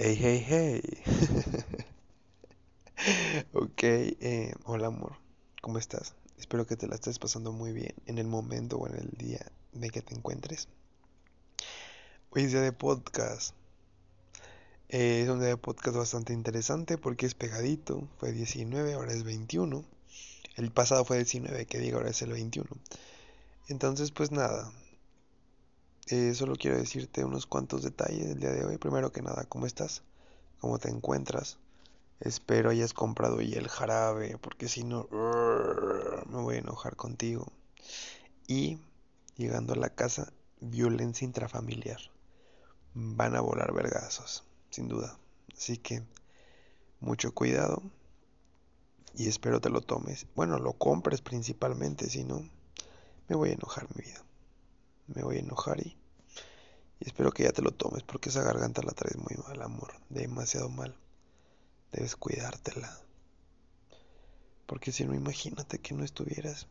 Hey, hey, hey. ok, eh, hola amor, ¿cómo estás? Espero que te la estés pasando muy bien en el momento o en el día de que te encuentres. Hoy es día de podcast. Eh, es un día de podcast bastante interesante porque es pegadito. Fue 19, ahora es 21. El pasado fue 19, que digo, ahora es el 21. Entonces, pues nada, eh, solo quiero decirte unos cuantos detalles del día de hoy. Primero que nada, ¿cómo estás? ¿Cómo te encuentras? Espero hayas comprado ya el jarabe, porque si no, me voy a enojar contigo. Y llegando a la casa, violencia intrafamiliar. Van a volar vergazos, sin duda. Así que, mucho cuidado. Y espero te lo tomes. Bueno, lo compres principalmente, si no, me voy a enojar mi vida me voy a enojar y, espero que ya te lo tomes porque esa garganta la traes muy mal, amor, demasiado mal. Debes cuidártela. Porque si no, imagínate que no estuvieras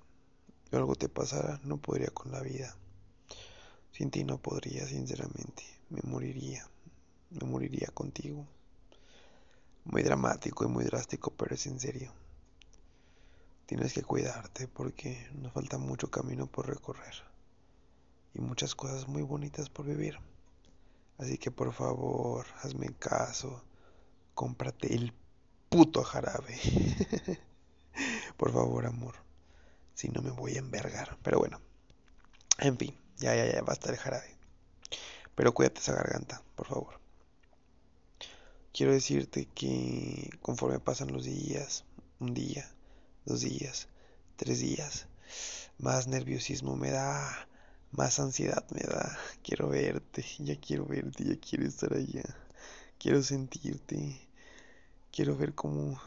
o algo te pasara, no podría con la vida. Sin ti no podría, sinceramente. Me moriría. Me moriría contigo. Muy dramático y muy drástico, pero es en serio. Tienes que cuidarte porque nos falta mucho camino por recorrer y muchas cosas muy bonitas por vivir. Así que por favor, hazme caso, cómprate el puto jarabe. por favor, amor. Si no me voy a envergar. Pero bueno. En fin, ya, ya, ya, basta el jarabe. Pero cuídate esa garganta, por favor. Quiero decirte que conforme pasan los días, un día, dos días, tres días, más nerviosismo me da, más ansiedad me da. Quiero verte, ya quiero verte, ya quiero estar allá. Quiero sentirte. Quiero ver cómo,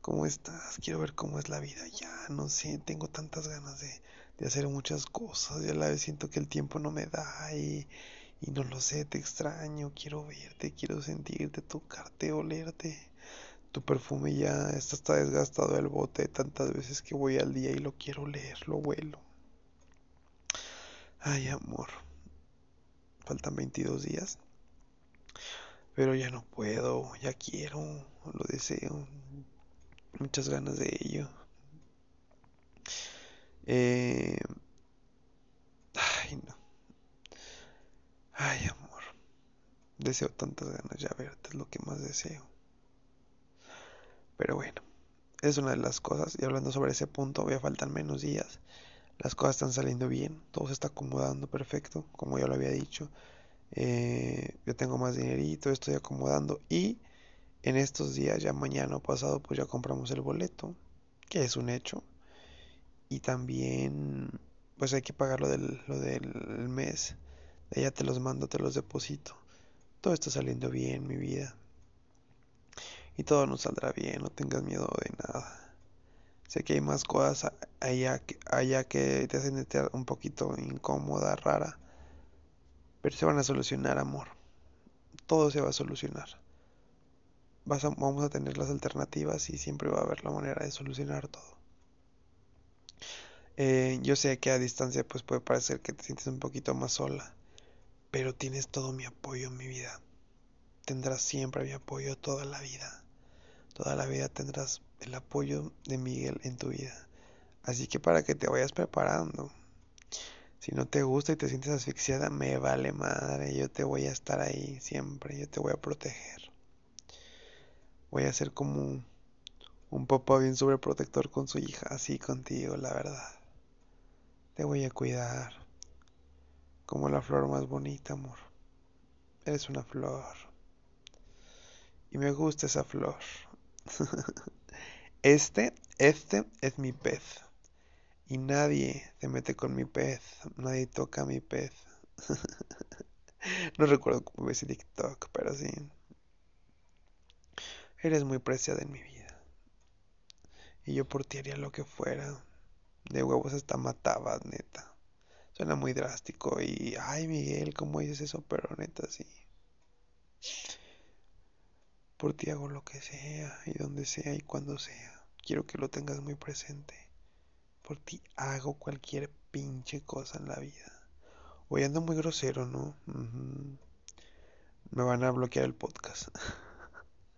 cómo estás. Quiero ver cómo es la vida ya. No sé, tengo tantas ganas de, de hacer muchas cosas. Ya la vez siento que el tiempo no me da y, y no lo sé, te extraño. Quiero verte, quiero sentirte, tocarte, olerte. Tu perfume ya está, desgastado el bote tantas veces que voy al día y lo quiero leer, lo huelo. Ay, amor. Faltan 22 días. Pero ya no puedo, ya quiero, lo deseo. Muchas ganas de ello. Eh... Ay, no. Ay, amor. Deseo tantas ganas ya verte, es lo que más deseo. Pero bueno, es una de las cosas. Y hablando sobre ese punto, voy a faltan menos días las cosas están saliendo bien, todo se está acomodando perfecto, como ya lo había dicho. Eh, yo tengo más dinerito, estoy acomodando y en estos días, ya mañana o pasado, pues ya compramos el boleto, que es un hecho. Y también, pues hay que pagar lo del, lo del mes. Ya te los mando, te los deposito. Todo está saliendo bien, mi vida. Y todo nos saldrá bien, no tengas miedo de nada. Sé que hay más cosas allá, que te hacen un poquito incómoda, rara. Pero se van a solucionar, amor. Todo se va a solucionar. vamos a tener las alternativas y siempre va a haber la manera de solucionar todo. Eh, yo sé que a distancia pues puede parecer que te sientes un poquito más sola, pero tienes todo mi apoyo en mi vida. Tendrás siempre mi apoyo toda la vida. Toda la vida tendrás el apoyo de Miguel en tu vida. Así que para que te vayas preparando. Si no te gusta y te sientes asfixiada, me vale madre. Yo te voy a estar ahí siempre. Yo te voy a proteger. Voy a ser como un papá bien sobreprotector con su hija. Así contigo, la verdad. Te voy a cuidar. Como la flor más bonita, amor. Eres una flor. Y me gusta esa flor. Este, este es mi pez. Y nadie se mete con mi pez. Nadie toca mi pez. no recuerdo cómo ves TikTok, pero sí. Eres muy preciada en mi vida. Y yo por ti haría lo que fuera. De huevos hasta matabas, neta. Suena muy drástico y... Ay, Miguel, ¿cómo dices eso? Pero neta, sí. Por ti hago lo que sea y donde sea y cuando sea. Quiero que lo tengas muy presente. Por ti hago cualquier pinche cosa en la vida. Hoy ando muy grosero, ¿no? me van a bloquear el podcast.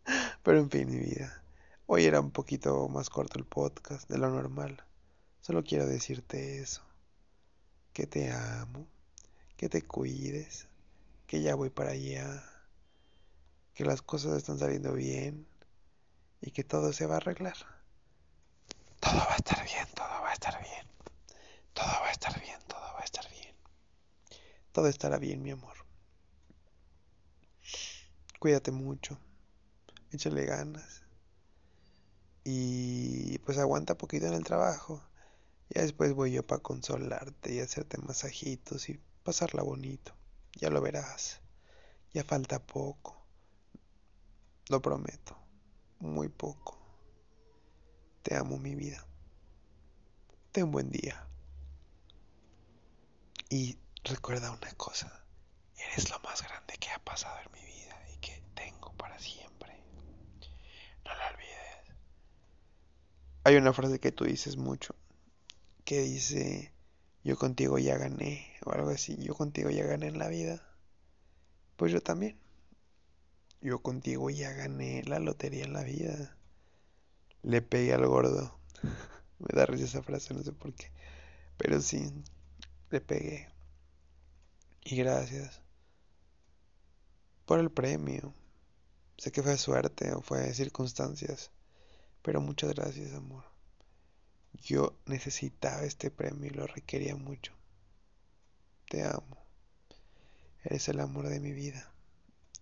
Pero en fin, mi vida. Hoy era un poquito más corto el podcast de lo normal. Solo quiero decirte eso. Que te amo, que te cuides, que ya voy para allá, que las cosas están saliendo bien y que todo se va a arreglar. Todo va a estar bien, todo va a estar bien. Todo va a estar bien, todo va a estar bien. Todo estará bien, mi amor. Cuídate mucho. Échale ganas. Y pues aguanta poquito en el trabajo. Ya después voy yo para consolarte y hacerte masajitos y pasarla bonito. Ya lo verás. Ya falta poco. Lo prometo. Muy poco. Te amo mi vida. Ten buen día. Y recuerda una cosa. Eres lo más grande que ha pasado en mi vida y que tengo para siempre. No lo olvides. Hay una frase que tú dices mucho. Que dice, yo contigo ya gané. O algo así. Yo contigo ya gané en la vida. Pues yo también. Yo contigo ya gané la lotería en la vida. Le pegué al gordo. Me da risa esa frase, no sé por qué. Pero sí, le pegué. Y gracias por el premio. Sé que fue suerte o fue circunstancias. Pero muchas gracias, amor. Yo necesitaba este premio y lo requería mucho. Te amo. Eres el amor de mi vida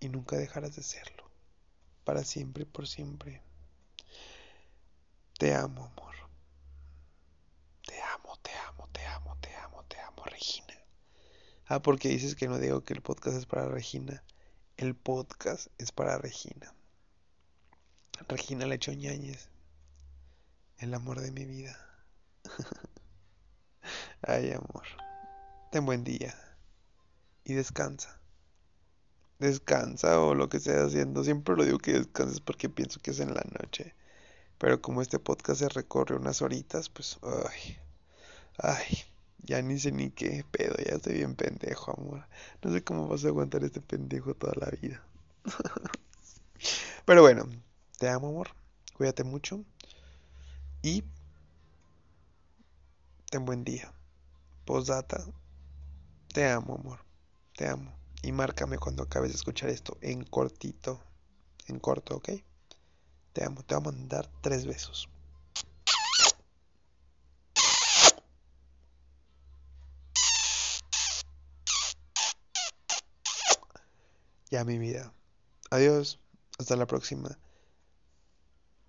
y nunca dejarás de serlo, para siempre y por siempre. Te amo, amor. Te amo, te amo, te amo, te amo, te amo, Regina. Ah, porque dices que no digo que el podcast es para Regina. El podcast es para Regina. Regina Lechoñáñez. El amor de mi vida. Ay, amor. Ten buen día. Y descansa descansa o lo que estés haciendo. Siempre lo digo que descanses porque pienso que es en la noche. Pero como este podcast se recorre unas horitas, pues, ay, ay, ya ni sé ni qué pedo, ya estoy bien pendejo, amor. No sé cómo vas a aguantar este pendejo toda la vida. Pero bueno, te amo, amor. Cuídate mucho. Y ten buen día. Postdata. Te amo, amor. Te amo y márcame cuando acabes de escuchar esto en cortito, en corto, ¿ok? Te amo, te voy a mandar tres besos. Ya mi vida. Adiós, hasta la próxima.